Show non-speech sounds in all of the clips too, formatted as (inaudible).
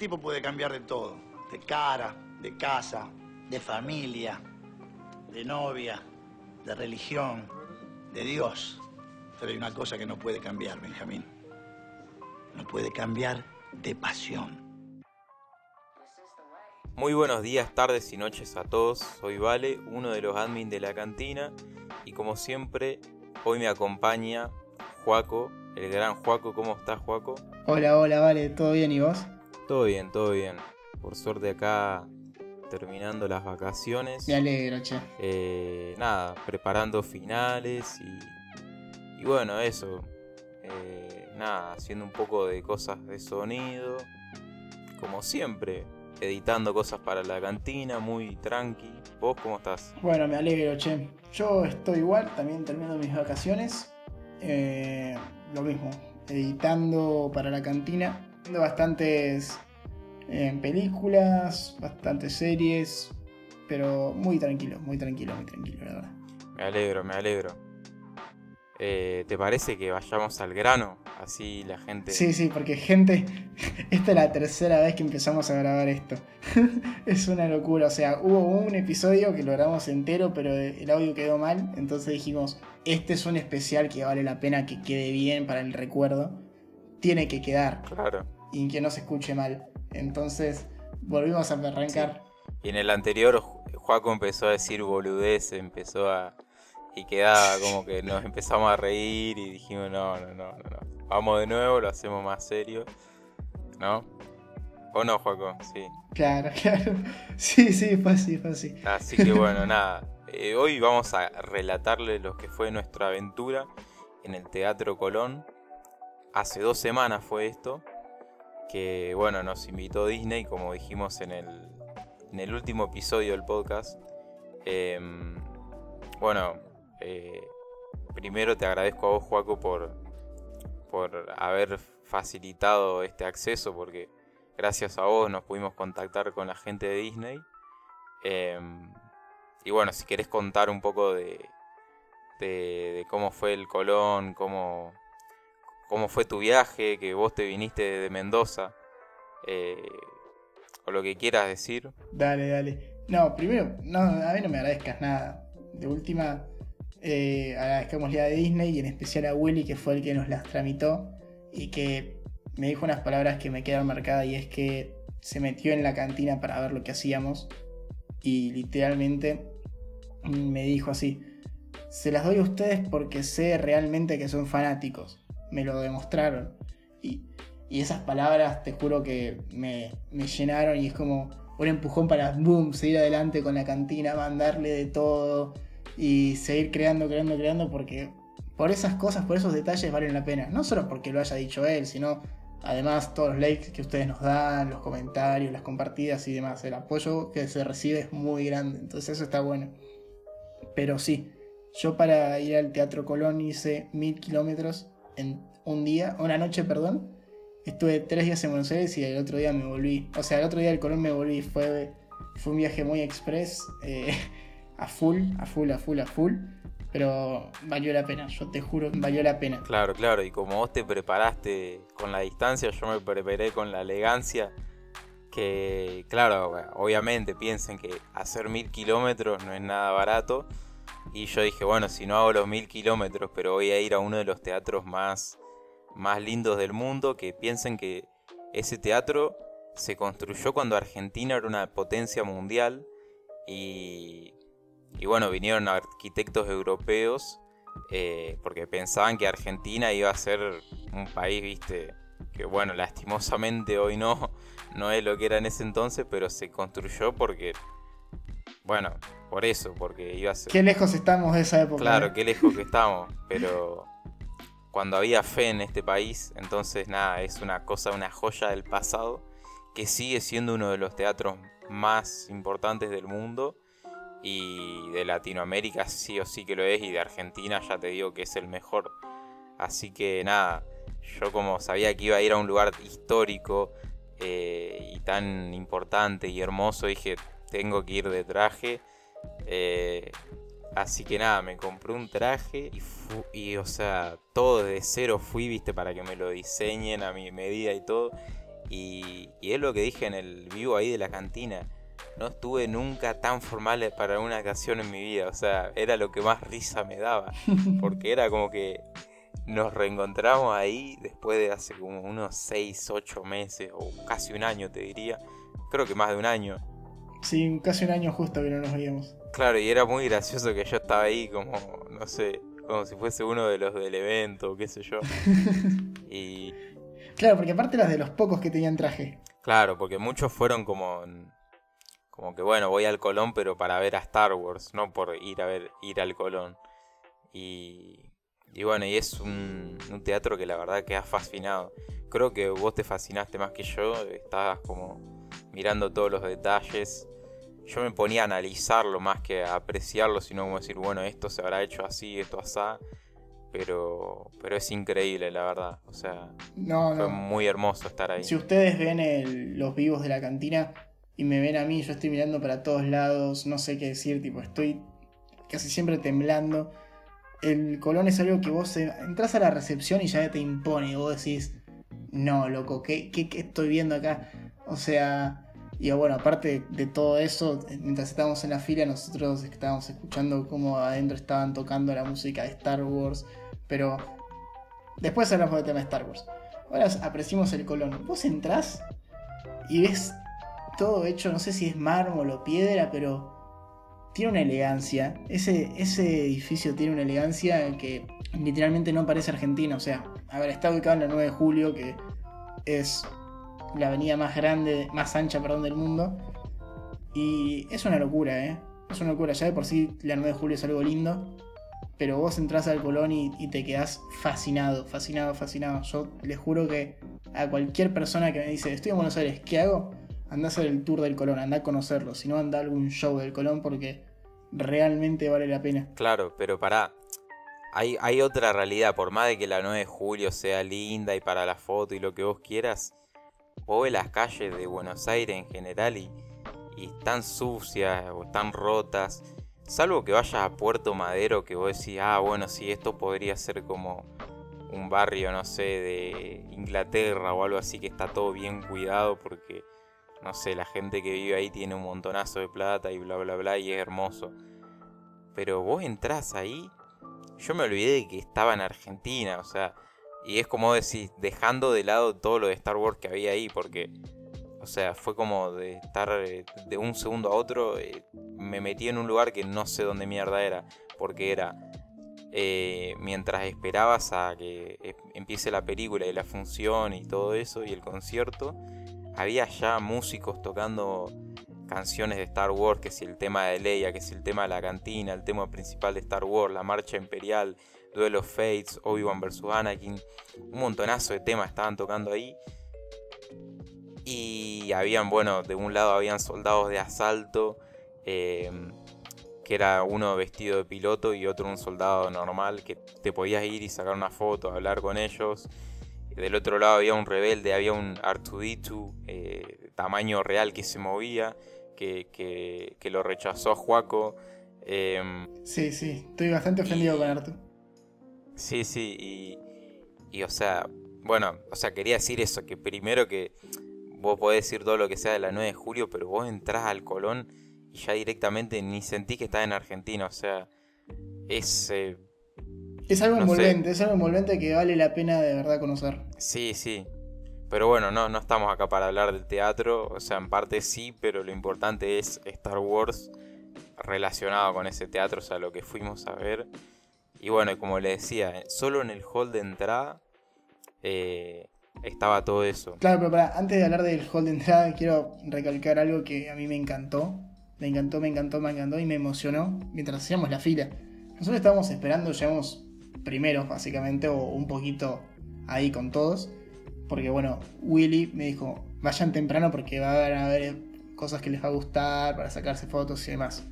tipo puede cambiar de todo, de cara, de casa, de familia, de novia, de religión, de Dios. Pero hay una cosa que no puede cambiar, Benjamín. No puede cambiar de pasión. Muy buenos días, tardes y noches a todos. Soy Vale, uno de los admin de la cantina. Y como siempre, hoy me acompaña Juaco, el gran Juaco. ¿Cómo estás, Juaco? Hola, hola, Vale, ¿todo bien y vos? Todo bien, todo bien. Por suerte acá terminando las vacaciones. Me alegro, che. Eh, nada, preparando finales y, y bueno, eso. Eh, nada, haciendo un poco de cosas de sonido. Como siempre, editando cosas para la cantina, muy tranqui. ¿Vos cómo estás? Bueno, me alegro, che. Yo estoy igual, también terminando mis vacaciones. Eh, lo mismo, editando para la cantina. Viendo bastantes eh, películas, bastantes series, pero muy tranquilo, muy tranquilo, muy tranquilo, la verdad. Me alegro, me alegro. Eh, ¿Te parece que vayamos al grano? Así la gente... Sí, sí, porque gente, (laughs) esta es la tercera vez que empezamos a grabar esto. (laughs) es una locura, o sea, hubo un episodio que lo grabamos entero, pero el audio quedó mal, entonces dijimos, este es un especial que vale la pena que quede bien para el recuerdo. Tiene que quedar. Claro. Y que no se escuche mal. Entonces, volvimos a arrancar. Y en el anterior, Juaco empezó a decir boludez, empezó a... Y quedaba como que nos empezamos a reír y dijimos, no, no, no, no, no. Vamos de nuevo, lo hacemos más serio. ¿No? ¿O no, Juaco? Sí. Claro, (laughs) claro. Sí, sí, fácil, fácil. Así que (laughs) bueno, nada. Eh, hoy vamos a relatarle lo que fue nuestra aventura en el Teatro Colón. Hace dos semanas fue esto. Que bueno, nos invitó Disney, como dijimos en el, en el último episodio del podcast. Em, bueno, eh, primero te agradezco a vos, Juaco, por, por haber facilitado este acceso, porque gracias a vos nos pudimos contactar con la gente de Disney. Em, y bueno, si querés contar un poco de, de, cómo fue el Colón, cómo, cómo fue tu viaje, que vos te viniste de Mendoza, eh, o lo que quieras decir. Dale, dale. No, primero, no, a mí no me agradezcas nada. De última, eh, agradezcámosle a Disney y en especial a Willy, que fue el que nos las tramitó y que me dijo unas palabras que me quedan marcadas y es que se metió en la cantina para ver lo que hacíamos y literalmente me dijo así, se las doy a ustedes porque sé realmente que son fanáticos, me lo demostraron y, y esas palabras te juro que me, me llenaron y es como un empujón para boom, seguir adelante con la cantina, mandarle de todo y seguir creando, creando, creando, porque por esas cosas, por esos detalles valen la pena. No solo porque lo haya dicho él, sino además todos los likes que ustedes nos dan, los comentarios, las compartidas y demás. El apoyo que se recibe es muy grande, entonces eso está bueno. Pero sí, yo para ir al Teatro Colón hice mil kilómetros un día, una noche, perdón. Estuve tres días en Buenos Aires y el otro día me volví. O sea, el otro día del Colón me volví. Fue, fue un viaje muy express. Eh, (laughs) a full, a full, a full, a full. Pero valió la pena, yo te juro, valió la pena. Claro, claro, y como vos te preparaste con la distancia, yo me preparé con la elegancia. Que, claro, obviamente piensen que hacer mil kilómetros no es nada barato. Y yo dije, bueno, si no hago los mil kilómetros, pero voy a ir a uno de los teatros más, más lindos del mundo, que piensen que ese teatro se construyó cuando Argentina era una potencia mundial y y bueno, vinieron arquitectos europeos eh, porque pensaban que Argentina iba a ser un país, viste, que bueno, lastimosamente hoy no, no es lo que era en ese entonces, pero se construyó porque, bueno, por eso, porque iba a ser... Qué lejos estamos de esa época. Claro, ¿eh? qué lejos que estamos, pero cuando había fe en este país, entonces nada, es una cosa, una joya del pasado, que sigue siendo uno de los teatros más importantes del mundo y de Latinoamérica sí o sí que lo es y de Argentina ya te digo que es el mejor. Así que nada, yo como sabía que iba a ir a un lugar histórico eh, y tan importante y hermoso, dije, tengo que ir de traje. Eh, así que nada, me compré un traje y, y, o sea, todo de cero fui, viste, para que me lo diseñen a mi medida y todo. Y, y es lo que dije en el vivo ahí de la cantina. No estuve nunca tan formal para una canción en mi vida. O sea, era lo que más risa me daba. (laughs) Porque era como que nos reencontramos ahí después de hace como unos 6, 8 meses o casi un año te diría. Creo que más de un año. Sí, casi un año justo que no nos veíamos. Claro, y era muy gracioso que yo estaba ahí como, no sé, como si fuese uno de los del evento, qué sé yo. (laughs) y... Claro, porque aparte eras de los pocos que tenían traje. Claro, porque muchos fueron como... Como que bueno, voy al Colón, pero para ver a Star Wars, no por ir a ver, ir al Colón. Y, y bueno, y es un, un teatro que la verdad que ha fascinado. Creo que vos te fascinaste más que yo, estabas como mirando todos los detalles yo me ponía a analizarlo más que a apreciarlo, sino como decir, bueno, esto se habrá hecho así, esto así. Pero, pero es increíble, la verdad. O sea, fue muy hermoso estar ahí. Si ustedes ven los vivos de la cantina y me ven a mí, yo estoy mirando para todos lados, no sé qué decir, tipo, estoy casi siempre temblando. El Colón es algo que vos entras a la recepción y ya te impone. Vos decís, no, loco, ¿qué, qué, qué estoy viendo acá? O sea, y bueno, aparte de todo eso, mientras estábamos en la fila, nosotros estábamos escuchando cómo adentro estaban tocando la música de Star Wars. Pero después hablamos del tema de Star Wars. Ahora apreciamos el Colón. Vos entrás y ves todo hecho, no sé si es mármol o piedra, pero tiene una elegancia. Ese, ese edificio tiene una elegancia que literalmente no parece argentino. O sea, a ver, está ubicado en la 9 de julio, que es la avenida más grande, más ancha, perdón, del mundo. Y es una locura, ¿eh? Es una locura. Ya de por sí la 9 de julio es algo lindo. Pero vos entras al Colón y, te quedás fascinado, fascinado, fascinado. Yo les juro que a cualquier persona que me dice, estoy en Buenos Aires, ¿qué hago? Anda a hacer el tour del Colón, anda a conocerlo. Si no, anda a algún show del Colón porque realmente vale la pena. Claro, pero pará. Hay, hay otra realidad. Por más de que la 9 de julio sea linda y para la foto y lo que vos quieras, vos ves las calles de Buenos Aires en general y, están sucias o están rotas. Salvo que vayas a Puerto Madero que vos decís, ah, bueno, sí, esto podría ser como un barrio, no sé, de Inglaterra o algo así que está todo bien cuidado porque, no sé, la gente que vive ahí tiene un montonazo de plata y bla, bla, bla y es hermoso. Pero vos entrás ahí, yo me olvidé que estaba en Argentina, o sea, y es como decir, dejando de lado todo lo de Star Wars que había ahí, porque, o sea, fue como de estar eh, de un segundo a otro, eh, me metí en un lugar que no sé dónde mierda era, porque era eh, mientras esperabas a que empiece la película y la función y todo eso y el concierto, había ya músicos tocando canciones de Star Wars, que si el tema de Leia, que si el tema de la cantina, el tema principal de Star Wars, la marcha imperial, Duel of Fates, Obi-Wan vs. Anakin, un montonazo de temas estaban tocando ahí. Y habían, bueno, de un lado habían soldados de asalto, em, que era uno vestido de piloto y otro un soldado normal, que te podías ir y sacar una foto, hablar con ellos. Del otro lado había un rebelde, había un Artuditu, eh, tamaño real que se movía, que, que, lo rechazó a Juaco. Em, sí, sí, estoy bastante ofendido con Artu. Sí, sí, y, y o sea, bueno, o sea, quería decir eso, que primero que vos podés decir todo lo que sea de la 9 de julio, pero vos entrás al Colón y ya directamente ni sentís que estás en Argentina, o sea, es... Eh, es algo envolvente, es algo envolvente que vale la pena de verdad conocer. Sí, sí. Pero bueno, no, no estamos acá para hablar del teatro, o sea, en parte sí, pero lo importante es Star Wars relacionado con ese teatro, o sea, lo que fuimos a ver. Y bueno, como le decía, solo en el hall de entrada eh, estaba todo eso. Claro, pero para, antes de hablar del hall de entrada, quiero recalcar algo que a mí me encantó. Me encantó, me encantó, me encantó y me emocionó mientras hacíamos la fila. Nosotros estábamos esperando, llegamos primero, básicamente, o un poquito ahí con todos. Porque bueno, Willy me dijo, vayan temprano porque va a haber cosas que les va a gustar para sacarse fotos y demás.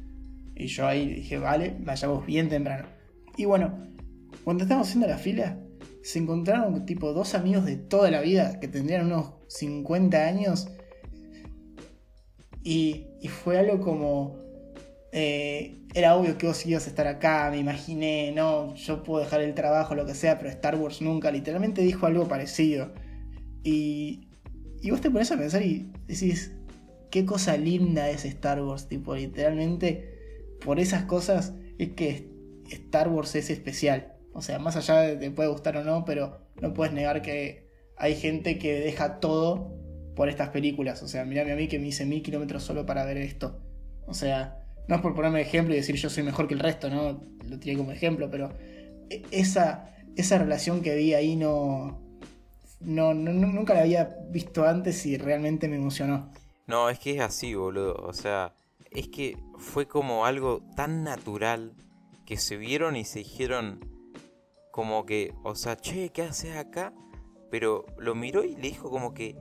Y yo ahí dije, vale, vayamos bien temprano. Y bueno, cuando estábamos haciendo la fila, se encontraron tipo dos amigos de toda la vida que tendrían unos 50 años. Y, fue algo como... Eh, era obvio que vos ibas a estar acá, me imaginé, no, yo puedo dejar el trabajo, lo que sea, pero Star Wars nunca, literalmente dijo algo parecido. Y, y vos te pones a pensar y decís, qué cosa linda es Star Wars, tipo, literalmente, por esas cosas es que Star Wars es especial. O sea, más allá de te puede gustar o no, pero no puedes negar que hay gente que deja todo por estas películas. O sea, mirame a mí que me hice mil kilómetros solo para ver esto. O sea, no es por ponerme ejemplo y decir yo soy mejor que el resto, ¿no? Lo tiré como ejemplo, pero e, esa, esa relación que vi ahí no, no, nunca la había visto antes y realmente me emocionó. No, es que es así, boludo. O sea, es que fue como algo tan natural que se vieron y se dijeron como que, o sea, che, ¿qué haces acá? Pero lo miró y le dijo como que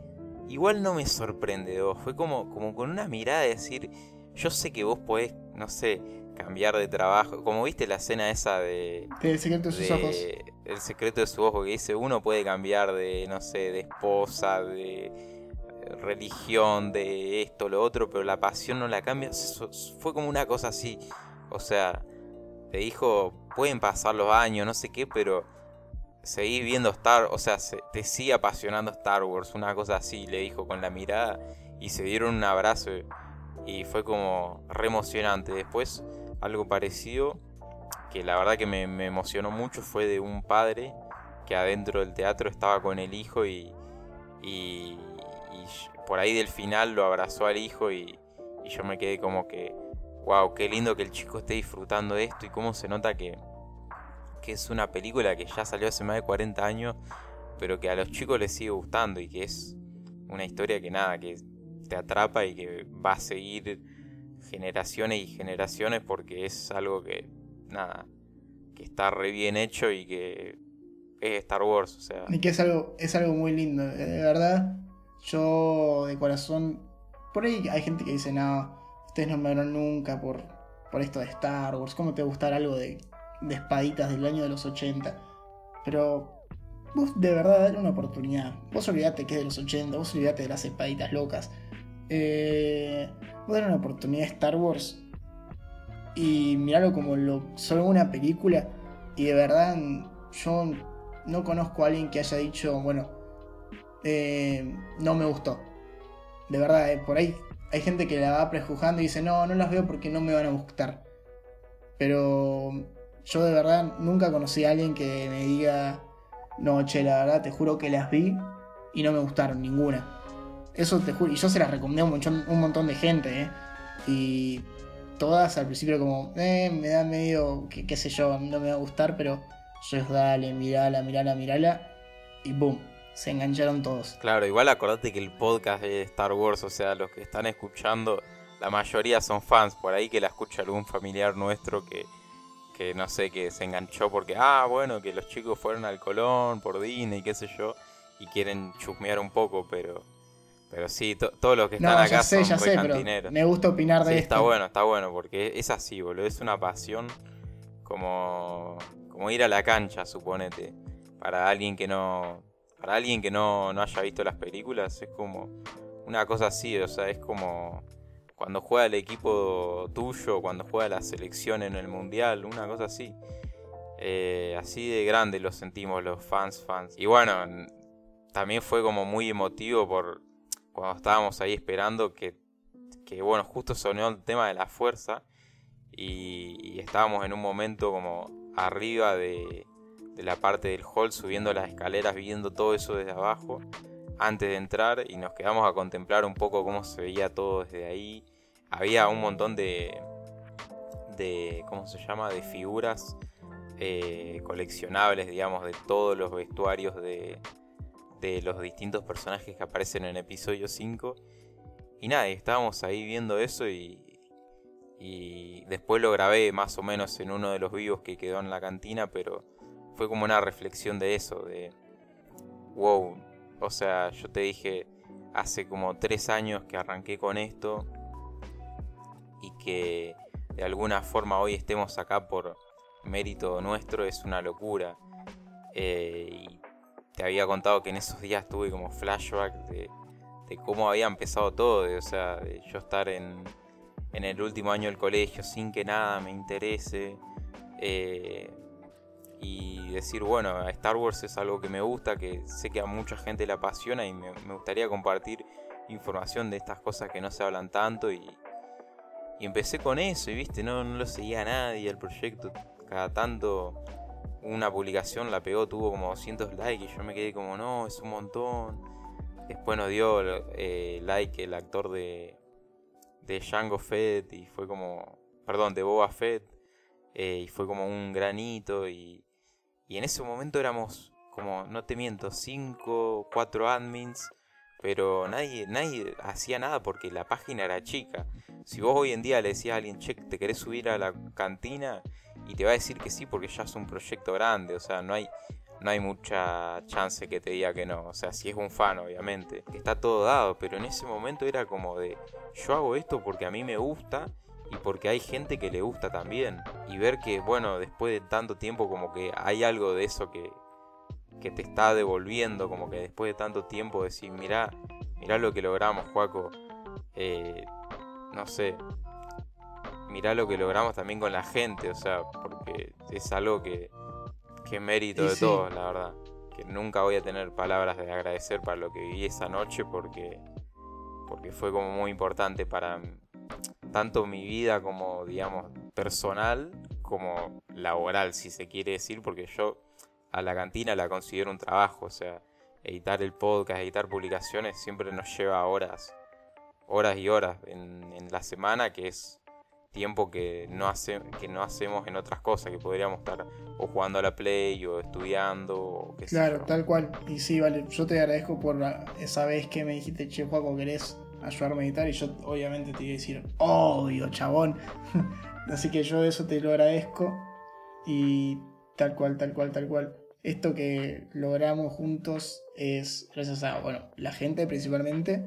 igual no me sorprende, vos. Fue como, como con una mirada de decir, yo sé que vos podés, no sé, cambiar de trabajo. Como viste la escena esa de. El secreto de sus ojos. El secreto de su ojo, que dice: uno puede cambiar de, no sé, de esposa, de eh, religión, de esto, lo otro, pero la pasión no la cambia. Fue como una cosa así. O sea, te dijo: pueden pasar los años, no sé qué, pero seguí viendo Star, o sea, te sigue apasionando Star Wars, una cosa así, le dijo con la mirada y se dieron un abrazo y fue como re emocionante. Después algo parecido, que la verdad que me, emocionó mucho, fue de un padre que adentro del teatro estaba con el hijo y, y, por ahí del final lo abrazó al hijo y yo me quedé como que, wow, qué lindo que el chico esté disfrutando de esto y cómo se nota que, que es una película que ya salió hace más de 40 años, pero que a los chicos les sigue gustando y que es una historia que nada, que te atrapa y que va a seguir generaciones y generaciones porque es algo que, nada, que está re bien hecho y que es Star Wars, o sea. Y que es algo, es algo muy lindo, eh, de verdad. Yo de corazón, por ahí hay gente que dice, no, ustedes no me verán nunca por, por esto de Star Wars, ¿cómo te gustar algo de, espaditas del año de los 80? Pero vos de verdad dale una oportunidad. Vos olvidate que es de los 80, vos olvidate de las espaditas locas. Eh, a dar una oportunidad a Star Wars y mirarlo como lo, solo una película. Y de verdad, yo no conozco a alguien que haya dicho, bueno, eh, no me gustó. De verdad, eh, por ahí hay gente que la va prejuzgando y dice, no, no las veo porque no me van a gustar. Pero yo de verdad nunca conocí a alguien que me diga, no, che, la verdad te juro que las vi y no me gustaron ninguna. Eso te juro. Y yo se las recomendé a un montón, de gente, ¿eh? Y todas al principio como, eh, me da medio, qué sé yo, no me va a gustar, pero yo es dale, mirala, mirala, mirala. Y boom, se engancharon todos. Claro, igual acordate que el podcast de Star Wars, o sea, los que están escuchando, la mayoría son fans, por ahí que la escucha algún familiar nuestro que, que no sé, que se enganchó porque, ah, bueno, que los chicos fueron al Colón por Disney, qué sé yo, y quieren chusmear un poco, pero pero sí, todos los que están acá son ya sé, me gusta opinar de esto. Está bueno, está bueno, porque es así, boludo. Es una pasión como, como ir a la cancha, suponete. Para alguien que no. Para alguien que no, no haya visto las películas, es como una cosa así, o sea, es como cuando juega el equipo tuyo, cuando juega la selección en el mundial, una cosa así. Eh, así de grande lo sentimos los fans, fans. Y bueno, también fue como muy emotivo por cuando estábamos ahí esperando que, bueno, justo sonó el tema de la fuerza y, estábamos en un momento como arriba de, la parte del hall, subiendo las escaleras, viendo todo eso desde abajo, antes de entrar y nos quedamos a contemplar un poco cómo se veía todo desde ahí. Había un montón de, de ¿cómo se llama?, de figuras eh, coleccionables, digamos, de todos los vestuarios de, de los distintos personajes que aparecen en episodio 5. Y nada, estábamos ahí viendo eso y, y después lo grabé más o menos en uno de los vivos que quedó en la cantina, pero fue como una reflexión de eso, de, wow, o sea, yo te dije hace como tres años que arranqué con esto y que de alguna forma hoy estemos acá por mérito nuestro es una locura. Eh, y te había contado que en esos días tuve como flashback de, cómo había empezado todo, de, o sea, de yo estar en, en, el último año del colegio sin que nada me interese, eh, y decir, bueno, Star Wars es algo que me gusta, que sé que a mucha gente le apasiona y me, gustaría compartir información de estas cosas que no se hablan tanto y, y empecé con eso y viste, no, lo seguía a nadie el proyecto, cada tanto una publicación la pegó, tuvo como 200 likes y yo me quedé como, no, es un montón. Después nos dio eh, like el actor de, de Django Fett y fue como, perdón, de Boba Fett eh, y fue como un granito y, y en ese momento éramos como, no te miento, 5, 4 admins, pero nadie, nadie hacía nada porque la página era chica. Si vos hoy en día le decías a alguien, che, ¿te querés subir a la cantina? Y te va a decir que sí porque ya es un proyecto grande, o sea, no hay, no hay mucha chance que te diga que no. O sea, si es un fan, obviamente. Está todo dado, pero en ese momento era como de, yo hago esto porque a mí me gusta y porque hay gente que le gusta también. Y ver que, bueno, después de tanto tiempo como que hay algo de eso que, que te está devolviendo, como que después de tanto tiempo decir, mirá, mirá lo que logramos, Juaco. Eh, no sé, mirá lo que logramos también con la gente, o sea, porque es algo que, que mérito de todos, la verdad. Que nunca voy a tener palabras de agradecer para lo que viví esa noche porque, porque fue como muy importante para tanto mi vida como, digamos, personal como laboral, si se quiere decir, porque yo a la cantina la considero un trabajo, o sea, editar el podcast, editar publicaciones siempre nos lleva horas, horas y horas en, en la semana, que es tiempo que no, hace, que no hacemos en otras cosas, que podríamos estar o jugando a la Play o estudiando. O qué claro, tal cual. Y sí, vale, yo te agradezco por esa vez que me dijiste, che, Juaco, ¿querés ayudarme a editar? Y yo obviamente te iba a decir, obvio, chabón. (laughs) Así que yo eso te lo agradezco. Y tal cual, tal cual, tal cual. Esto que logramos juntos es gracias a, bueno, la gente principalmente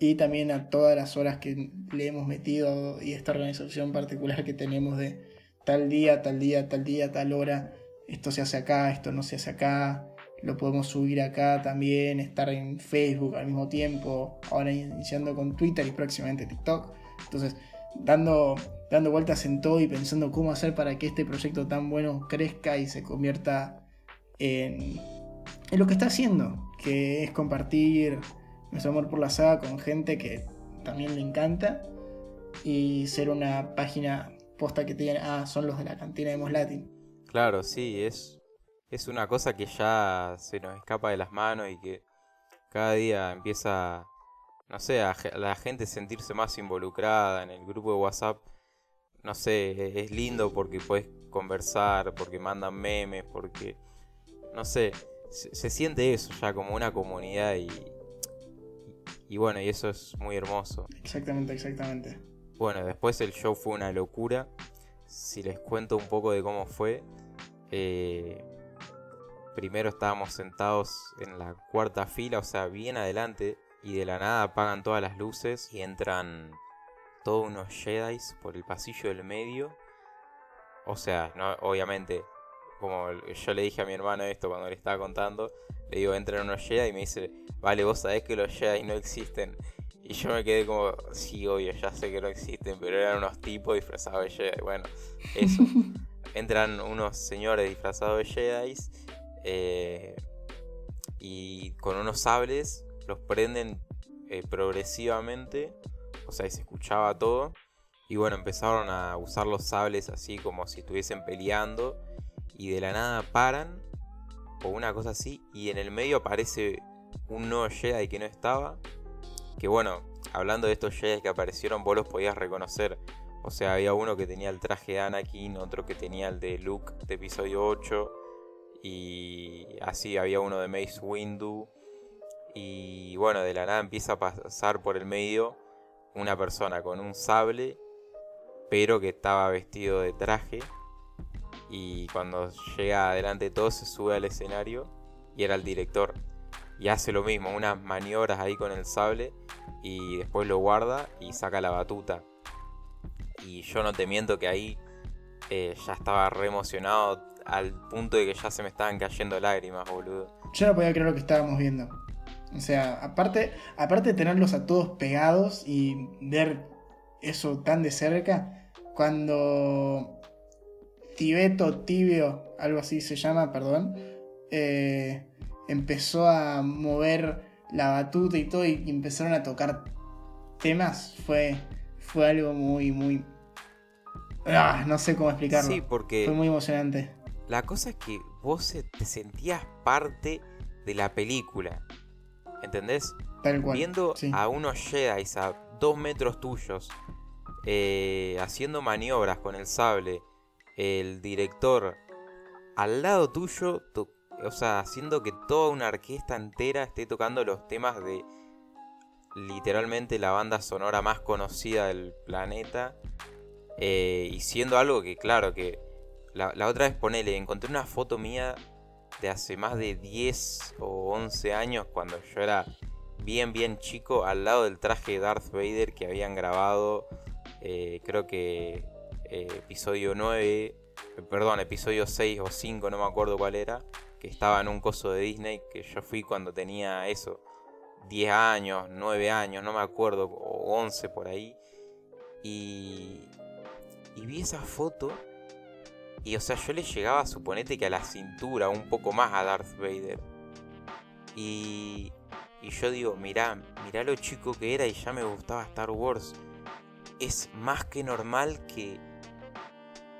y también a todas las horas que le hemos metido y esta organización particular que tenemos de tal día, tal día, tal día, tal hora, esto se hace acá, esto no se hace acá, lo podemos subir acá también, estar en Facebook al mismo tiempo, ahora iniciando con Twitter y próximamente TikTok. Entonces, dando, dando vueltas en todo y pensando cómo hacer para que este proyecto tan bueno crezca y se convierta en, en lo que está haciendo, que es compartir nuestro amor por la saga con gente que también le encanta y ser una página posta que tiene, ah, son los de la cantina de Moslatin. Claro, sí, es, es una cosa que ya se nos escapa de las manos y que cada día empieza, no sé, a, la gente sentirse más involucrada en el grupo de WhatsApp. No sé, es lindo porque puedes conversar, porque mandan memes, porque, no sé, se siente eso ya como una comunidad y, y bueno, y eso es muy hermoso. Exactamente, exactamente. Bueno, después el show fue una locura. Si les cuento un poco de cómo fue. Eh, primero estábamos sentados en la cuarta fila, o sea, bien adelante. Y de la nada apagan todas las luces y entran todos unos Jedi por el pasillo del medio. O sea, no, obviamente, como yo le dije a mi hermano esto cuando le estaba contando, le digo, entran unos Jedi y me dice, vale, vos sabés que los Jedi no existen. Y yo me quedé como, sí, obvio, ya sé que no existen, pero eran unos tipos disfrazados de Jedi. Bueno, eso. (laughs) entran unos señores disfrazados de Jedi eh, y con unos sables los prenden eh, progresivamente. O sea, y se escuchaba todo. Y bueno, empezaron a usar los sables así como si estuviesen peleando. Y de la nada paran o una cosa así, y en el medio aparece un nuevo Jedi que no estaba. Que bueno, hablando de estos Jedi que aparecieron, vos los podías reconocer. O sea, había uno que tenía el traje de Anakin, otro que tenía el de Luke de episodio 8. Y así había uno de Mace Windu. Y bueno, de la nada empieza a pasar por el medio una persona con un sable, pero que estaba vestido de traje y cuando llega adelante de todo se sube al escenario y era el director. Y hace lo mismo, unas maniobras ahí con el sable y después lo guarda y saca la batuta. Y yo no te miento que ahí eh, ya estaba re emocionado al punto de que ya se me estaban cayendo lágrimas, boludo. Yo no podía creer lo que estábamos viendo. O sea, aparte, aparte de tenerlos a todos pegados y ver eso tan de cerca, cuando Tibeto Tibio algo así se llama, perdón, eh, empezó a mover la batuta y todo y empezaron a tocar temas, fue, fue algo muy, muy... Ah, no sé cómo explicarlo. Sí, porque Fue muy emocionante. La cosa es que vos te sentías parte de la película. ¿Entendés? Tal cual. Viendo sí. a unos Jedi a dos metros tuyos, eh, haciendo maniobras con el sable, el director al lado tuyo, o sea, haciendo que toda una orquesta entera esté tocando los temas de literalmente la banda sonora más conocida del planeta, eh, y siendo algo que, claro, que la, otra vez ponele, encontré una foto mía de hace más de 10 o 11 años, cuando yo era bien, bien chico, al lado del traje de Darth Vader que habían grabado, eh, creo que eh, episodio 9, eh, perdón, episodio 6 o 5, no me acuerdo cuál era, que estaba en un coso de Disney, que yo fui cuando tenía eso, 10 años, 9 años, no me acuerdo, o 11 por ahí, y, y vi esa foto. Y o sea, yo le llegaba, suponete que a la cintura, un poco más a Darth Vader. Y, y yo digo, mirá, mirá lo chico que era y ya me gustaba Star Wars. Es más que normal que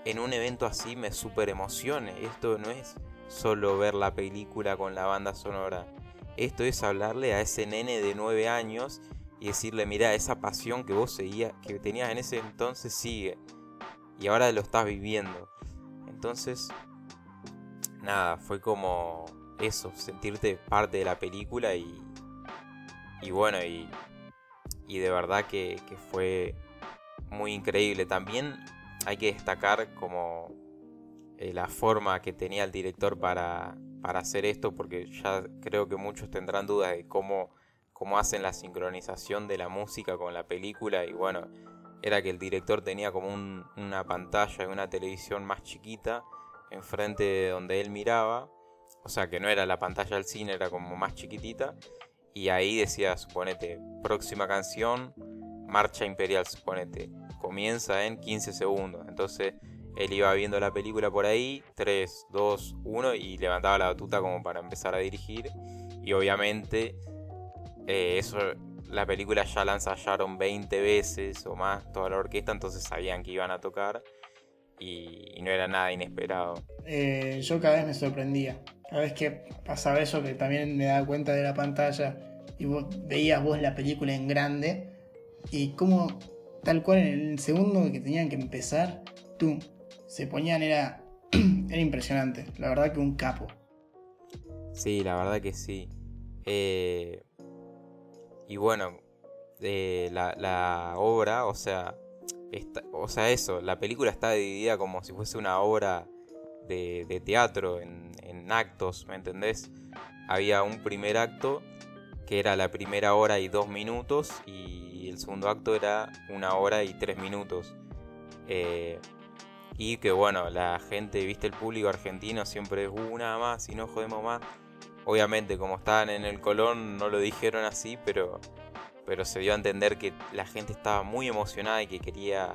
en un evento así me super emocione. Esto no es solo ver la película con la banda sonora. Esto es hablarle a ese nene de 9 años y decirle, mirá, esa pasión que vos seguías, que tenías en ese entonces sigue. Y ahora lo estás viviendo. Entonces, nada, fue como eso, sentirte parte de la película y, y bueno, y, y de verdad que, fue muy increíble. También hay que destacar como eh, la forma que tenía el director para, para hacer esto, porque ya creo que muchos tendrán dudas de cómo, cómo hacen la sincronización de la música con la película y bueno, era que el director tenía como un- una pantalla de una televisión más chiquita enfrente de donde él miraba, o sea que no era la pantalla del cine, era como más chiquitita, y ahí decía, suponete, próxima canción, Marcha Imperial, suponete, comienza en 15 segundos, entonces él iba viendo la película por ahí, 3, 2, 1, y levantaba la batuta como para empezar a dirigir, y obviamente eh, eso la película ya la ensayaron 20 veces o más toda la orquesta, entonces sabían que iban a tocar y, y no era nada inesperado. Eh, yo cada vez me sorprendía. Cada vez que pasaba eso, que también me daba cuenta de la pantalla y vos veías vos la película en grande y como tal cual en el segundo que tenían que empezar, tú, se ponían, era, (clears throat) era impresionante. La verdad que un capo. Sí, la verdad que sí. Eh, y bueno, eh, la, obra, o sea, o sea, eso, la película está dividida como si fuese una obra de, de teatro en, en actos, ¿me entendés? Había un primer acto que era la primera hora y dos minutos y el segundo acto era una hora y tres minutos. Eh, y que bueno, la gente, viste, el público argentino siempre es una más y no jodemos más. Obviamente, como estaban en el Colón, no lo dijeron así, pero, pero se dio a entender que la gente estaba muy emocionada y que quería.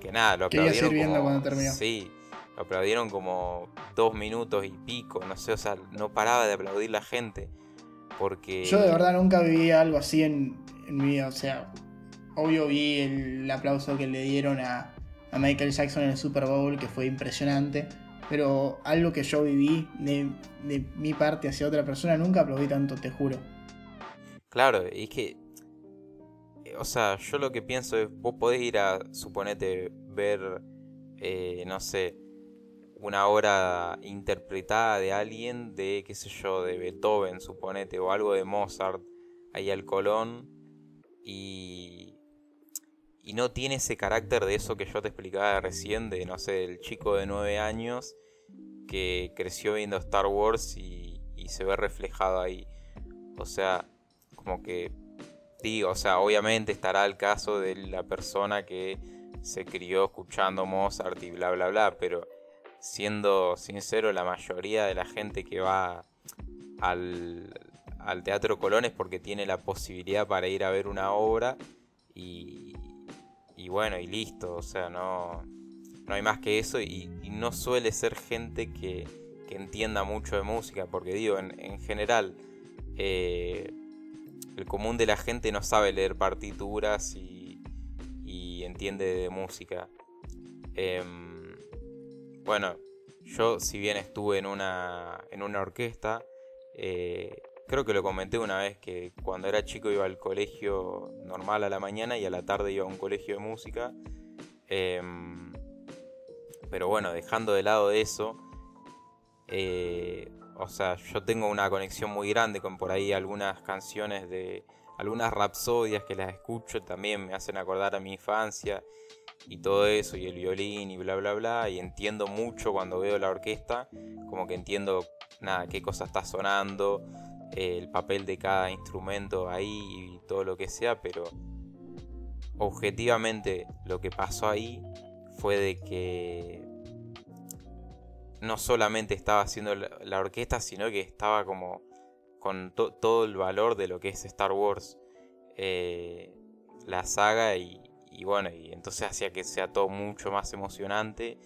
Que nada, lo Quería aplaudieron. como- cuando terminó. Sí, lo aplaudieron como dos minutos y pico, no sé, o sea, no paraba de aplaudir la gente. Porque. Yo de verdad nunca viví algo así en, en mi vida. O sea, obvio vi el aplauso que le dieron a, a Michael Jackson en el Super Bowl, que fue impresionante. Pero algo que yo viví de, de mi parte hacia otra persona, nunca aplaudí tanto, te juro. Claro, es que. eh, O sea, yo lo que pienso es, vos podés ir a, suponete, ver, eh, no sé, una obra interpretada de alguien de, qué sé yo, de Beethoven, suponete, o algo de Mozart, ahí al Colón, y, y no tiene ese carácter de eso que yo te explicaba recién, de, no sé, el chico de 9 años que creció viendo Star Wars y, y se ve reflejado ahí. O sea, como que digo, o sea, obviamente estará el caso de la persona que se crió escuchando Mozart y bla bla bla, pero siendo sincero, la mayoría de la gente que va al, al Teatro Colón es porque tiene la posibilidad para ir a ver una obra y, y bueno, y listo, o sea, no, no hay más que eso y, no suele ser gente que, que, entienda mucho de música, porque digo, en, general, eh, el común de la gente no sabe leer partituras y, y entiende de música. Em, bueno, yo si bien estuve en una, en una orquesta, eh, creo que lo comenté una vez que cuando era chico iba al colegio normal a la mañana y a la tarde iba a un colegio de música. Em, pero bueno, dejando de lado eso, eh, o sea, yo tengo una conexión muy grande con por ahí algunas canciones de algunas rapsodias que las escucho también me hacen acordar a mi infancia y todo eso y el violín y bla bla bla y entiendo mucho cuando veo la orquesta, como que entiendo nada, qué cosa está sonando, el papel de cada instrumento ahí y todo lo que sea, pero objetivamente lo que pasó ahí fue de que no solamente estaba haciendo la, orquesta, sino que estaba como con todo el valor de lo que es Star Wars, eh, la saga, y, bueno, y entonces hacía que sea todo mucho más emocionante.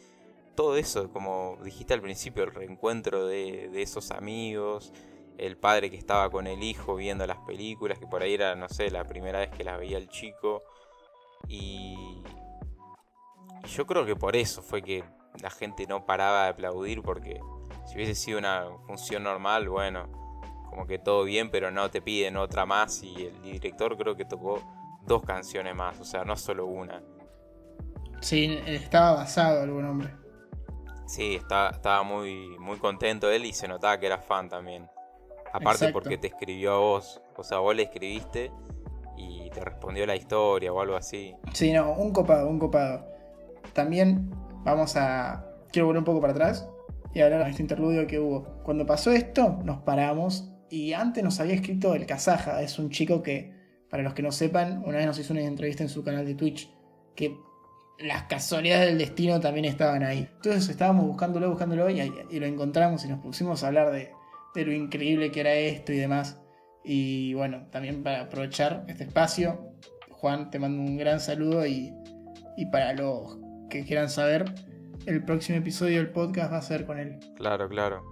Todo eso, como dijiste al principio, el reencuentro de, de esos amigos, el padre que estaba con el hijo viendo las películas, que por ahí era, no sé, la primera vez que las veía el chico. Y, yo creo que por eso fue que la gente no paraba de aplaudir, porque si hubiese sido una función normal, bueno, como que todo bien, pero no te piden otra más. Y el director creo que tocó dos canciones más, o sea, no solo una. Sí, estaba basado el buen hombre. Sí, estaba, estaba muy, muy contento él y se notaba que era fan también. Aparte porque te escribió a vos, o sea, vos le escribiste y te respondió la historia o algo así. Sí, no, un copado, un copado. También vamos a... Quiero volver un poco para atrás y hablar de este interludio que hubo. Cuando pasó esto, nos paramos y antes nos había escrito el Kazaja, es un chico que, para los que no sepan, una vez nos hizo una entrevista en su canal de Twitch, que las casualidades del destino también estaban ahí. Entonces estábamos buscándolo, buscándolo y, y lo encontramos y nos pusimos a hablar de, de lo increíble que era esto y demás. Y bueno, también para aprovechar este espacio, Juan, te mando un gran saludo y, y para los que quieran saber, el próximo episodio del podcast va a ser con él. Claro, claro.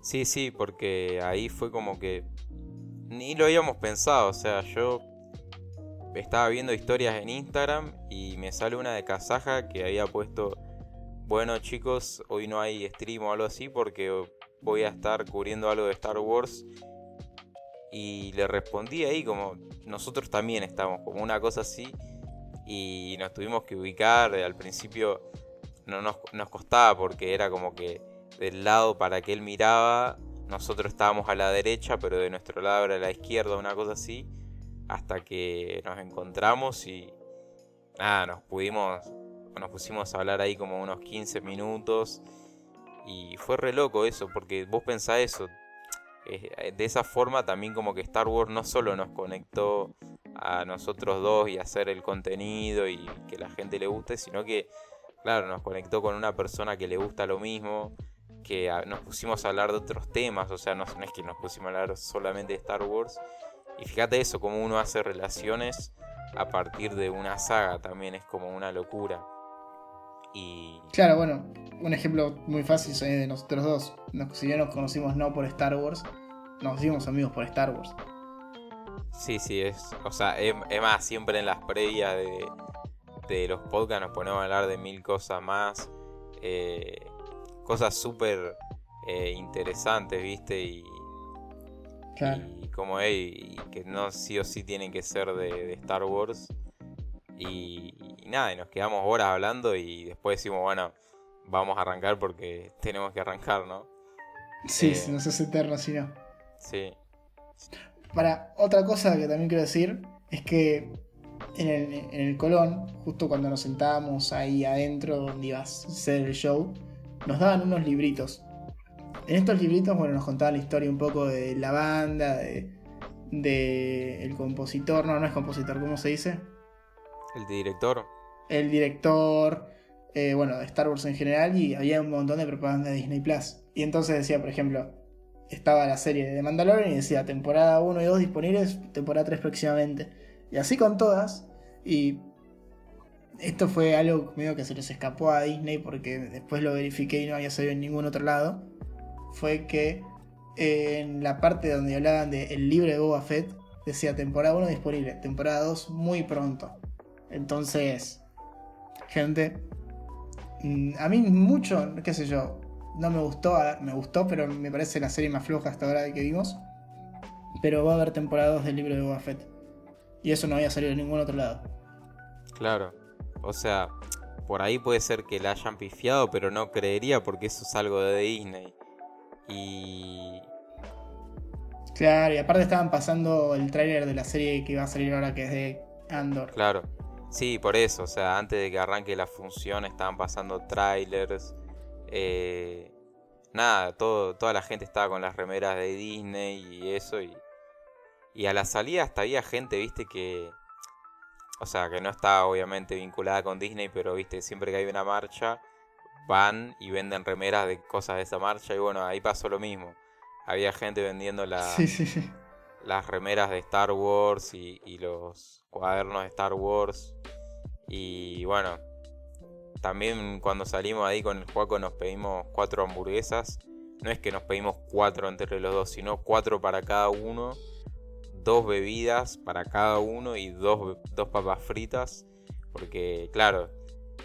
Sí, sí, porque ahí fue como que ni lo habíamos pensado, o sea, yo estaba viendo historias en Instagram y me sale una de Kazaja que había puesto, bueno chicos, hoy no hay stream o algo así porque voy a estar cubriendo algo de Star Wars. Y le respondí ahí como nosotros también estamos, como una cosa así. Y nos tuvimos que ubicar. Al principio no nos, nos costaba porque era como que del lado para que él miraba, nosotros estábamos a la derecha, pero de nuestro lado era a la izquierda, una cosa así. Hasta que nos encontramos y nada, nos pudimos, nos pusimos a hablar ahí como unos 15 minutos y fue re loco eso, porque vos pensás eso. Eh, de esa forma también como que Star Wars no solo nos conectó a nosotros dos y hacer el contenido y que la gente le guste, sino que, claro, nos conectó con una persona que le gusta lo mismo, que nos pusimos a hablar de otros temas, o sea, no, no es que nos pusimos a hablar solamente de Star Wars. Y fíjate eso, como uno hace relaciones a partir de una saga, también es como una locura. Y... Claro, bueno, un ejemplo muy fácil es de nosotros dos. si bien nos conocimos no por Star Wars, nos hicimos amigos por Star Wars. Sí, sí, es. O sea, es, más, siempre en las previas de, de, los podcasts nos ponemos a hablar de mil cosas más. Eh, cosas súper eh, interesantes, ¿viste? Y, y como y que no sí o sí tienen que ser de Star Wars. Y, nada, y nos quedamos horas hablando y después decimos, bueno, vamos a arrancar porque (laughs) tenemos que arrancar, ¿no? Sí, eh, no se hace eterno si no. Sí. Para otra cosa que también quiero decir es que en el, en el Colón, justo cuando nos sentábamos ahí adentro donde iba a ser el show, nos daban unos libritos. En estos libritos, bueno, nos contaban la historia un poco de la banda, de, de el compositor, no, no es compositor, ¿cómo se dice? El director. El director, eh, bueno, de Star Wars en general, y había un montón de propaganda de Disney Plus. Y entonces decía, por ejemplo, estaba la serie de Mandalorian y decía temporada 1 y 2 disponibles, temporada 3 próximamente. Y así con todas. Y esto fue algo medio que se les escapó a Disney porque después lo verifiqué y no había salido en ningún otro lado. Fue que en la parte donde hablaban del libro de Boba Fett decía temporada 1 disponible, temporada 2 muy pronto. Entonces, gente, mm, a mí mucho, qué sé yo, no me gustó, me gustó, pero me parece la serie más floja hasta ahora que vimos. Pero va a haber temporada 2 del libro de Boba Fett. Y eso no había salido en ningún otro lado. Claro. O sea, por ahí puede ser que la hayan pifiado, pero no creería porque eso es algo de Disney. Y... Claro, y aparte estaban pasando el tráiler de la serie que iba a salir ahora que es de Andor. Claro. Sí, por eso, o sea, antes de que arranque la función estaban pasando trailers. Eh, nada, todo, toda la gente estaba con las remeras de Disney y eso. Y, y a la salida hasta había gente, viste, que... O sea, que no estaba obviamente vinculada con Disney, pero viste, siempre que hay una marcha, van y venden remeras de cosas de esa marcha. Y bueno, ahí pasó lo mismo. Había gente vendiendo las remeras de Star Wars y, los cuadernos de Star Wars. Y bueno, también cuando salimos ahí con el Juaco nos pedimos cuatro hamburguesas. No es que nos pedimos cuatro entre los dos, sino cuatro para cada uno. Dos bebidas para cada uno y dos, dos papas fritas. Porque claro,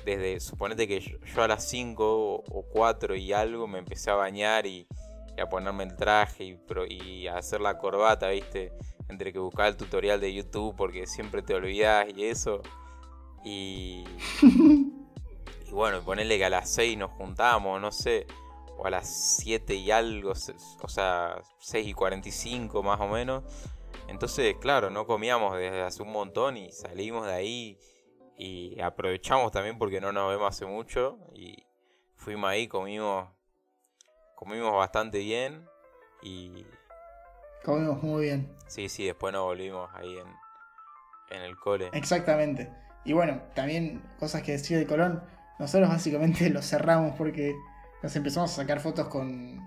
desde, suponete que yo, a las 5 o 4 y algo me empecé a bañar y, a ponerme el traje y, y, a hacer la corbata, ¿viste? Entre que buscar el tutorial de YouTube porque siempre te olvidas y eso. Y, (laughs) y bueno, ponerle que a las 6 nos juntamos, no sé, o a las 7 y algo, o sea, 6 y 45 más o menos. Entonces, claro, no comíamos desde hace un montón y salimos de ahí y aprovechamos también porque no nos vemos hace mucho y fuimos ahí, comimos, comimos bastante bien y... Comimos muy bien. Sí, sí, después nos volvimos ahí en, en el cole. Exactamente. Y bueno, también cosas que decir de Colón, nosotros básicamente (laughs) lo cerramos porque nos empezamos a sacar fotos con,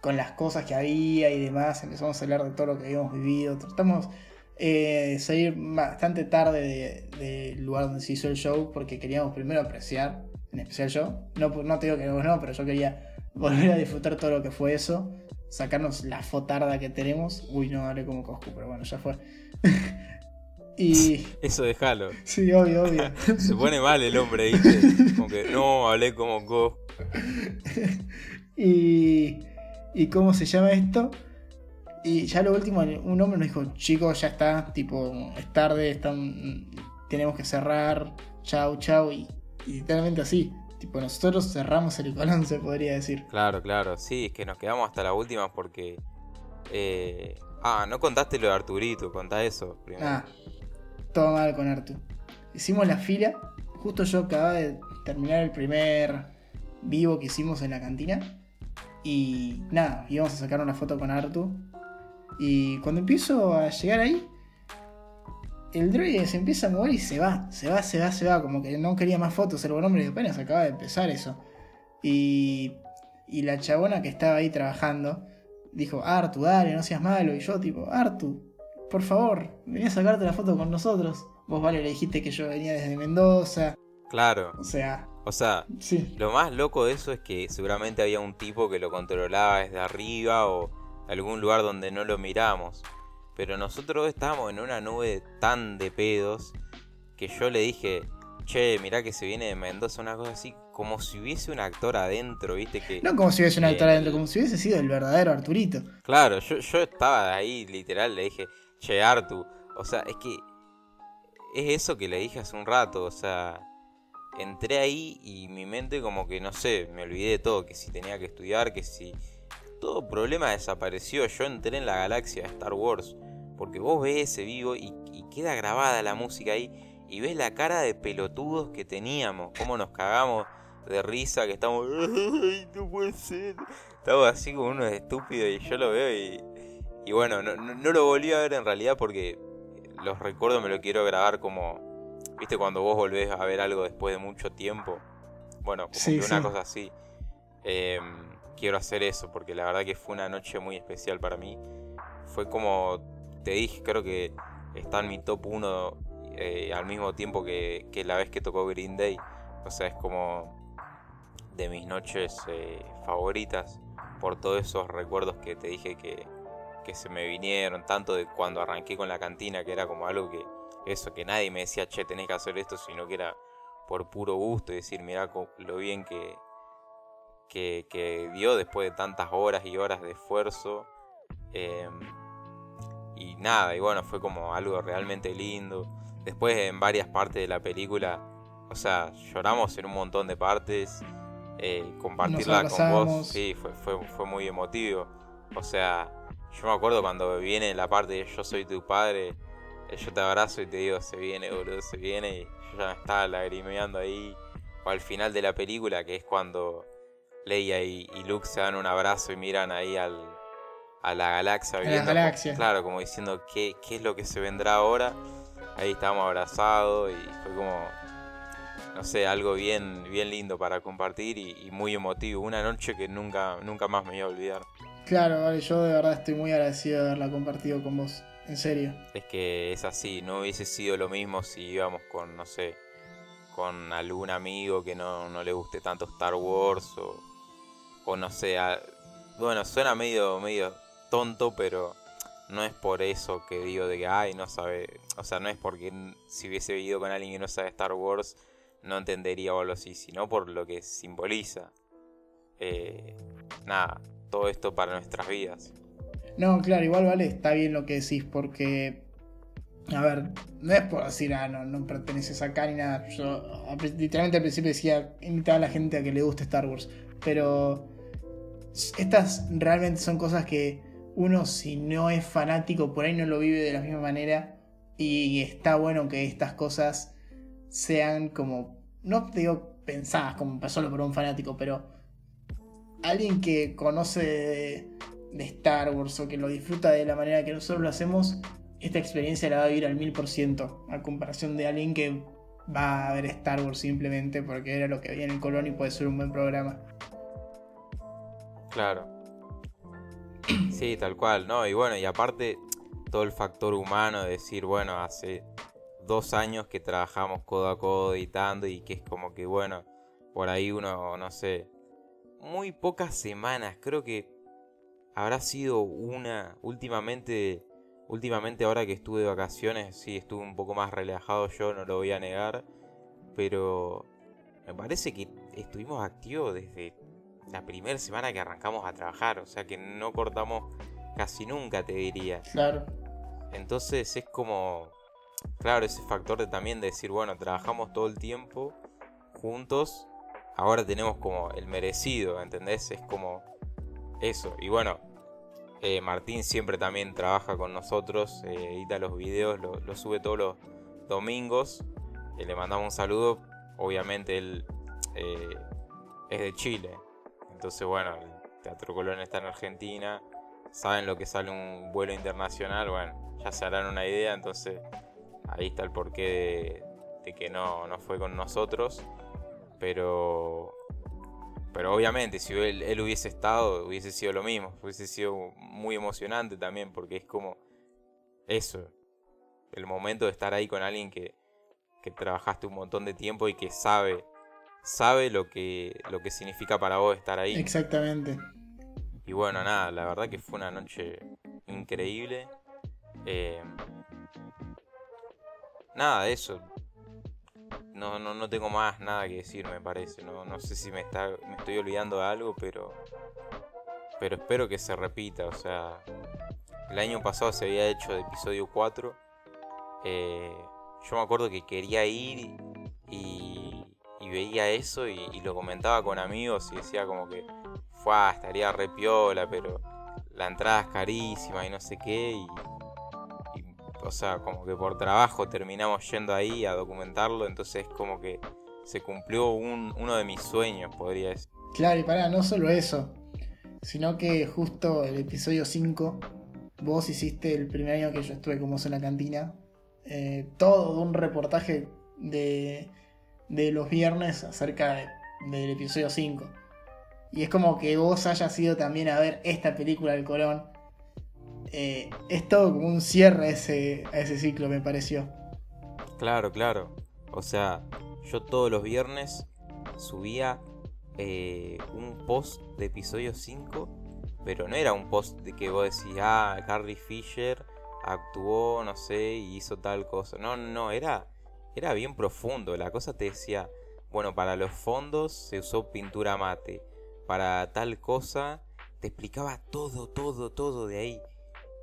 con las cosas que había y demás, empezamos a hablar de todo lo que habíamos vivido, tratamos eh, salir bastante tarde del lugar donde se hizo el show porque queríamos primero apreciar, en especial yo. No, no te digo que no, pero yo quería volver a disfrutar todo lo que fue eso. Sacarnos la fotarda que tenemos. Uy, no hablé como Coscu, pero bueno, ya fue. (laughs) y. (laughs) Eso déjalo. Sí, obvio, obvio. (laughs) Se pone mal el hombre, ¿viste? Como que no, hablé como Coscu. y. ¿Y cómo se llama esto? Y ya lo último, un hombre nos dijo, chicos, ya está, tipo, es tarde, están, tenemos que cerrar, chau, chau, y, literalmente así. Tipo, nosotros cerramos el colón, se podría decir. Claro, claro, sí, es que nos quedamos hasta la última porque... Eh... Ah, no contaste lo de Arturito, contá eso primero. Ah, todo mal con Artur. Hicimos la fila, justo yo acababa de terminar el primer vivo que hicimos en la cantina. Y nada, íbamos a sacar una foto con Artur y cuando empiezo a llegar ahí, el droide se empieza a mover y se va, se va, se va, se va. Como que no quería más fotos el buen hombre y apenas acaba de empezar eso. Y, y la chabona que estaba ahí trabajando dijo, Artu, dale, no seas malo. Y yo tipo, Artu, por favor, vení a sacarte la foto con nosotros. Vos, vale, le dijiste que yo venía desde Mendoza. Claro. O sea... O sea, sí. lo más loco de eso es que seguramente había un tipo que lo controlaba desde arriba o algún lugar donde no lo miramos. Pero nosotros estábamos en una nube tan de pedos que yo le dije, che, mirá que se viene de Mendoza, una cosa así, como si hubiese un actor adentro, viste que... No como si hubiese un actor adentro, como si hubiese sido el verdadero Arturito. Claro, yo, yo estaba ahí, literal, le dije, che, Artu, o sea, es que es eso que le dije hace un rato, o sea, entré ahí y mi mente como que, no sé, me olvidé de todo, que si tenía que estudiar, que si todo problema desapareció. Yo entré en la galaxia de Star Wars. Porque vos ves ese vivo y, queda grabada la música ahí. Y ves la cara de pelotudos que teníamos. Cómo nos cagamos de risa. Que estamos. ¡Ay, no puede ser! Estamos así como unos estúpidos. Y yo lo veo y. Y bueno, no, lo volví a ver en realidad porque los recuerdos me lo quiero grabar como. ¿Viste cuando vos volvés a ver algo después de mucho tiempo? Bueno, como una cosa así. Eh, quiero hacer eso, porque la verdad que fue una noche muy especial para mí. Fue como te dije, creo que está en mi top 1 eh, al mismo tiempo que, que, la vez que tocó Green Day. O sea, es como de mis noches eh, favoritas por todos esos recuerdos que te dije que, que se me vinieron, tanto de cuando arranqué con la cantina, que era como algo que, eso, que nadie me decía, che, tenés que hacer esto, sino que era por puro gusto y decir, mira lo bien que, que, que, dio después de tantas horas y horas de esfuerzo. Em, y nada, y bueno, fue como algo realmente lindo. Después en varias partes de la película, o sea, lloramos en un montón de partes. Eh, compartirla con vos, sí, fue, fue, fue muy emotivo. O sea, yo me acuerdo cuando viene la parte de yo soy tu padre, eh, yo te abrazo y te digo, se viene, boludo, se viene. Y yo ya me estaba lagrimeando ahí. O al final de la película, que es cuando Leia y, Luke se dan un abrazo y miran ahí al, a la galaxia. A la galaxia. Claro, como diciendo ¿qué, qué es lo que se vendrá ahora. Ahí estábamos abrazados y fue como, no sé, algo bien, bien lindo para compartir y, y, muy emotivo. Una noche que nunca, nunca más me iba a olvidar. Claro, vale, yo de verdad estoy muy agradecido de haberla compartido con vos, en serio. Es que es así, no hubiese sido lo mismo si íbamos con, no sé, con algún amigo que no, no le guste tanto Star Wars o, o no sé, bueno, suena medio, medio tonto, pero no es por eso que digo de que, ay, no sabe, o sea, no es porque si hubiese ido con alguien que no sabe Star Wars, no entendería o algo así, sino por lo que simboliza. Eh, nada, todo esto para nuestras vidas. No, claro, igual vale, está bien lo que decís, porque, a ver, no es por decir, ah, no, no perteneces acá ni nada. Yo literalmente al principio decía, invitar a la gente a que le guste Star Wars, pero estas realmente son cosas que uno si no es fanático por ahí no lo vive de la misma manera y está bueno que estas cosas sean como, no digo pensadas como solo por un fanático, pero alguien que conoce de, Star Wars o que lo disfruta de la manera que nosotros lo hacemos, esta experiencia la va a vivir al mil por ciento, a comparación de alguien que va a ver Star Wars simplemente porque era lo que había en el Colón y puede ser un buen programa. Claro. Sí, tal cual, ¿no? Y bueno, y aparte todo el factor humano de decir, bueno, hace dos años que trabajamos codo a codo editando y que es como que, bueno, por ahí uno, no sé, muy pocas semanas, creo que habrá sido una últimamente últimamente ahora que estuve de vacaciones, sí estuve un poco más relajado yo, no lo voy a negar, pero me parece que estuvimos activos desde la primera semana que arrancamos a trabajar, o sea que no cortamos casi nunca, te diría. Claro. Entonces es como, claro, ese factor de también de decir, bueno, trabajamos todo el tiempo juntos ahora tenemos como el merecido, ¿entendés? Es como eso. Y bueno, eh, Martín siempre también trabaja con nosotros, eh, edita los videos, lo, sube todos los domingos. Eh, le mandamos un saludo. Obviamente él es de Chile. Entonces bueno, el Teatro Colón está en Argentina. Saben lo que sale un vuelo internacional. Bueno, ya se harán una idea. Entonces ahí está el porqué de, que no, no fue con nosotros. Pero. Pero obviamente, si él, hubiese estado, hubiese sido lo mismo. Hubiese sido muy emocionante también, porque es como. Eso. El momento de estar ahí con alguien que, que trabajaste un montón de tiempo y que sabe. Sabe lo que, lo que significa para vos estar ahí. Exactamente. Y bueno, nada, la verdad que fue una noche increíble. Eh, nada, eso no, no, no tengo más nada que decir, me parece. No, no sé si me, está, me estoy olvidando de algo, pero, pero espero que se repita. O sea, el año pasado se había hecho de episodio 4. Eh, yo me acuerdo que quería ir y, y veía eso y, lo comentaba con amigos y decía como que, fue, estaría re piola, pero la entrada es carísima y no sé qué. Y, o sea, como que por trabajo terminamos yendo ahí a documentarlo, entonces como que se cumplió uno de mis sueños, podría decir. Claro, y para, no solo eso, sino que justo el episodio 5, vos hiciste el primer año que yo estuve con vos en la cantina, eh, todo un reportaje de, de los viernes acerca del episodio 5. Y es como que vos hayas ido también a ver esta película del Colón eh, es todo como un cierre a ese, a ese ciclo, me pareció. Claro, claro. O sea, yo todos los viernes subía eh, un post de episodio 5, pero no era un post de que vos decís, ah, Harry Fisher actuó, no sé, y hizo tal cosa. No, no, era, era bien profundo. La cosa te decía, bueno, para los fondos se usó pintura mate. Para tal cosa, te explicaba todo, todo, todo de ahí.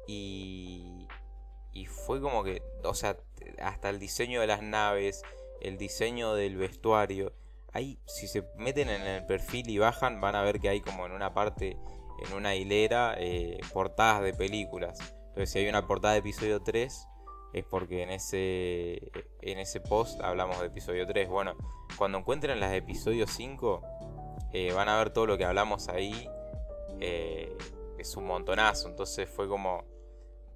Y, y fue como que, o sea, hasta el diseño de las naves, el diseño del vestuario. Ahí, si se meten en el perfil y bajan, van a ver que hay como en una parte, en una hilera, eh, portadas de películas. Entonces, si hay una portada de episodio 3, es porque en ese, en ese post hablamos de episodio 3. Bueno, cuando encuentren las de episodio 5, eh, van a ver todo lo que hablamos ahí. Eh, es un montonazo. Entonces fue como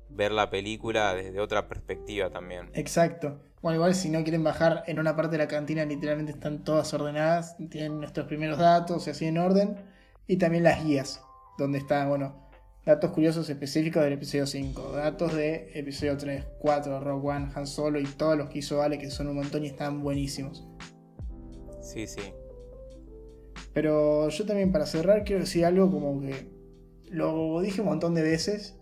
ver la película desde otra perspectiva también. Exacto. Bueno, igual si no quieren bajar, en una parte de la cantina literalmente están todas ordenadas, tienen nuestros primeros datos y así en orden, y también las guías, donde están, bueno, datos curiosos específicos del episodio 5, datos de episodio 3, 4, Rogue One, Han Solo y todos los que hizo Ale, que son un montón y están buenísimos. Sí, sí. Pero yo también para cerrar quiero decir algo como que lo dije un montón de veces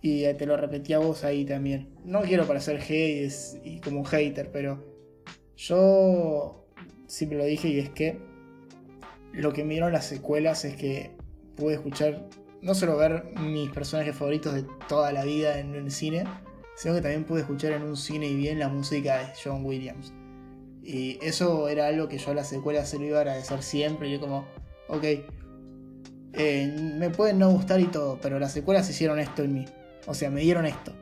y te lo repetí a vos ahí también. No quiero parecer hate y como un hater, pero yo siempre lo dije y es que lo que me dieron las secuelas es que pude escuchar, no solo ver mis personajes favoritos de toda la vida en el cine, sino que también pude escuchar en un cine y bien la música de John Williams. Y eso era algo que yo a las secuelas se lo iba a agradecer siempre. Yo como, ok, eh, me pueden no gustar y todo, pero las secuelas hicieron esto en mí. O sea, me dieron esto.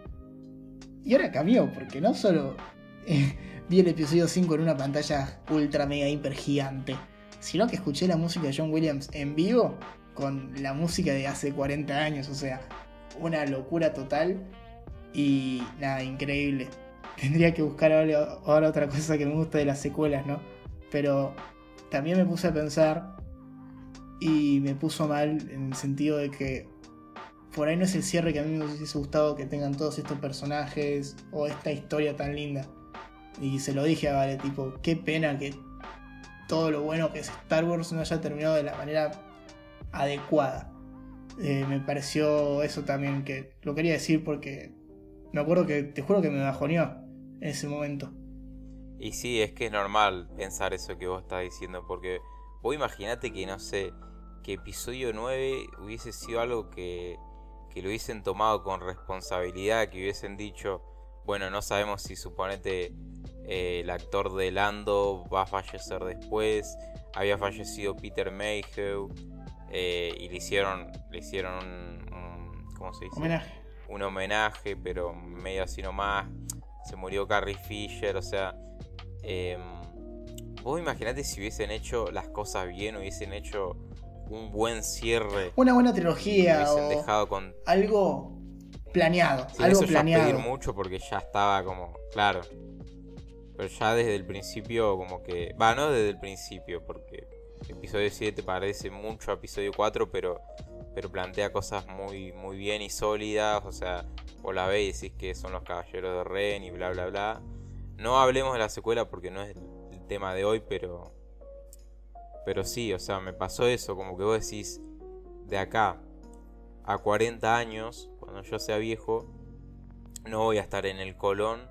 Y ahora cambió, porque no solo eh, vi el episodio 5 en una pantalla ultra mega hiper gigante, sino que escuché la música de John Williams en vivo con la música de hace 40 años. O sea, una locura total. Y nada, increíble. (laughs) Tendría que buscar ahora, ahora otra cosa que me gusta de las secuelas, ¿no? Pero también me puse a pensar y me puso mal en el sentido de que por ahí no es el cierre que a mí me hubiese gustado que tengan todos estos personajes o esta historia tan linda. Y se lo dije a Vale, tipo, qué pena que todo lo bueno que es Star Wars no haya terminado de la manera adecuada. Eh, me pareció eso también que lo quería decir porque me acuerdo que te juro que me bajoneó en ese momento. Y sí, es que es normal pensar eso que vos estás diciendo porque vos imaginate que no sé, que episodio 9 hubiese sido algo que que lo hubiesen tomado con responsabilidad, que hubiesen dicho, bueno, no sabemos si suponete eh, el actor de Lando va a fallecer después, había fallecido Peter Mayhew eh, y le hicieron, le hicieron un, ¿cómo se dice? Homenaje. Un homenaje, pero medio así nomás. Se murió Carrie Fisher, o sea, eh, vos imaginate si hubiesen hecho las cosas bien, hubiesen hecho un buen cierre. Una buena trilogía. O dejado con... Algo planeado. algo eso planeado. Ya pedir mucho porque ya estaba como. Claro. Pero ya desde el principio, como que. Va, no desde el principio, porque episodio 7 parece mucho a episodio 4, pero. Pero plantea cosas muy, muy bien y sólidas. O sea, vos la ves y decís que son los caballeros de Ren y bla bla bla. No hablemos de la secuela porque no es el tema de hoy, pero pero sí, o sea, me pasó eso, como que vos decís, de acá a 40 años, cuando yo sea viejo, no voy a estar en el Colón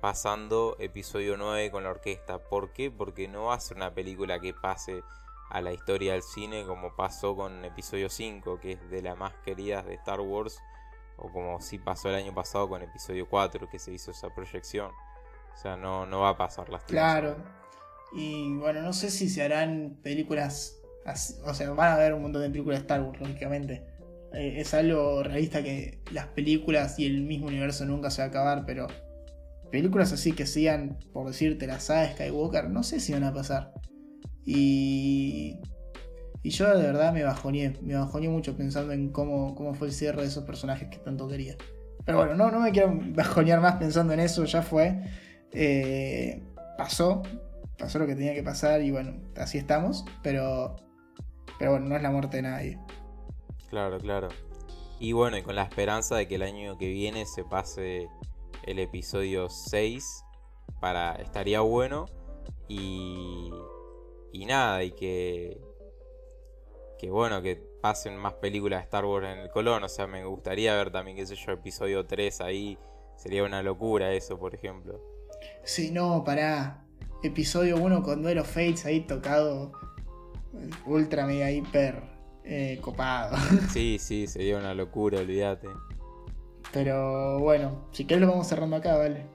pasando episodio 9 con la orquesta. ¿Por qué? Porque no va a ser una película que pase a la historia del cine como pasó con episodio 5, que es de las más queridas de Star Wars, o como sí pasó el año pasado con episodio 4, que se hizo esa proyección. O sea, no, no va a pasar las Claro, y bueno, no sé si se harán películas. o sea, van a haber un montón de películas de Star Wars, lógicamente. Eh, es algo realista que las películas y el mismo universo nunca se va a acabar, pero películas así que sigan, por decirte, la saga Skywalker, no sé si van a pasar. Y. Y yo de verdad me bajoneé, me bajoneé mucho pensando en cómo, cómo fue el cierre de esos personajes que tanto quería. Pero bueno, no, no me quiero bajonear más pensando en eso, ya fue. Eh, pasó, pasó lo que tenía que pasar y bueno, así estamos, pero, pero bueno, no es la muerte de nadie. Claro, claro. Y bueno, y con la esperanza de que el año que viene se pase el episodio 6 para estaría bueno y y nada y que que bueno que pasen más películas de Star Wars en el Colón o sea me gustaría ver también qué sé yo episodio 3 ahí sería una locura eso por ejemplo Sí, no, pará. Episodio 1 con Duelo Fates ahí tocado. Ultra mega hiper eh, copado. (laughs) sí sí sería una locura olvídate Pero bueno, si querés lo vamos cerrando acá, ¿vale?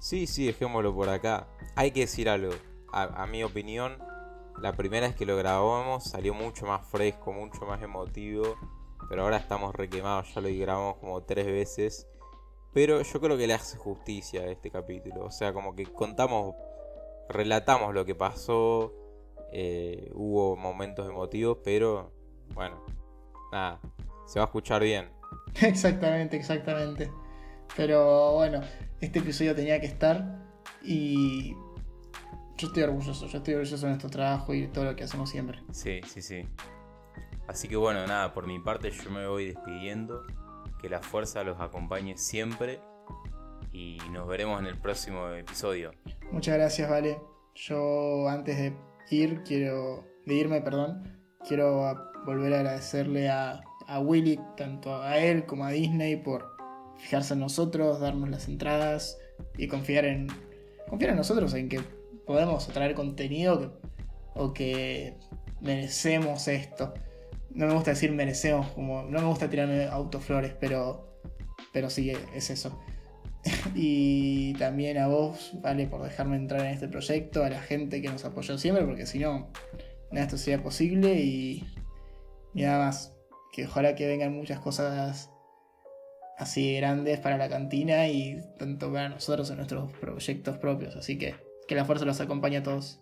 Sí, sí, dejémoslo por acá. Hay que decir algo. A, a mi opinión, la primera vez que lo grabamos salió mucho más fresco, mucho más emotivo. Pero ahora estamos requemados, ya lo grabamos como tres veces. Pero yo creo que le hace justicia a este capítulo. O sea, como que contamos, relatamos lo que pasó. eh, hubo momentos emotivos, pero bueno, nada, se va a escuchar bien. (laughs) exactamente, exactamente. Pero bueno, este episodio tenía que estar y yo estoy orgulloso, yo estoy orgulloso de nuestro trabajo y de todo lo que hacemos siempre. Sí, sí, sí. Así que bueno, nada, por mi parte yo me voy despidiendo. Que la fuerza los acompañe siempre. Y nos veremos en el próximo episodio. Muchas gracias, Vale. Yo antes de ir, quiero. de irme, perdón, quiero volver a agradecerle a, a Willy, tanto a él como a Disney, por fijarse en nosotros, darnos las entradas y confiar en. confiar en nosotros, en que podemos traer contenido o que merecemos esto. No me gusta decir merecemos, como. no me gusta tirarme autoflores, pero. pero sí, es eso. (laughs) Y también a vos, Vale, por dejarme entrar en este proyecto, a la gente que nos apoyó siempre, porque si no, nada esto sería posible y, y nada más. Que ojalá que vengan muchas cosas así grandes para la cantina y tanto para nosotros en nuestros proyectos propios. Así que que la fuerza los acompañe a todos.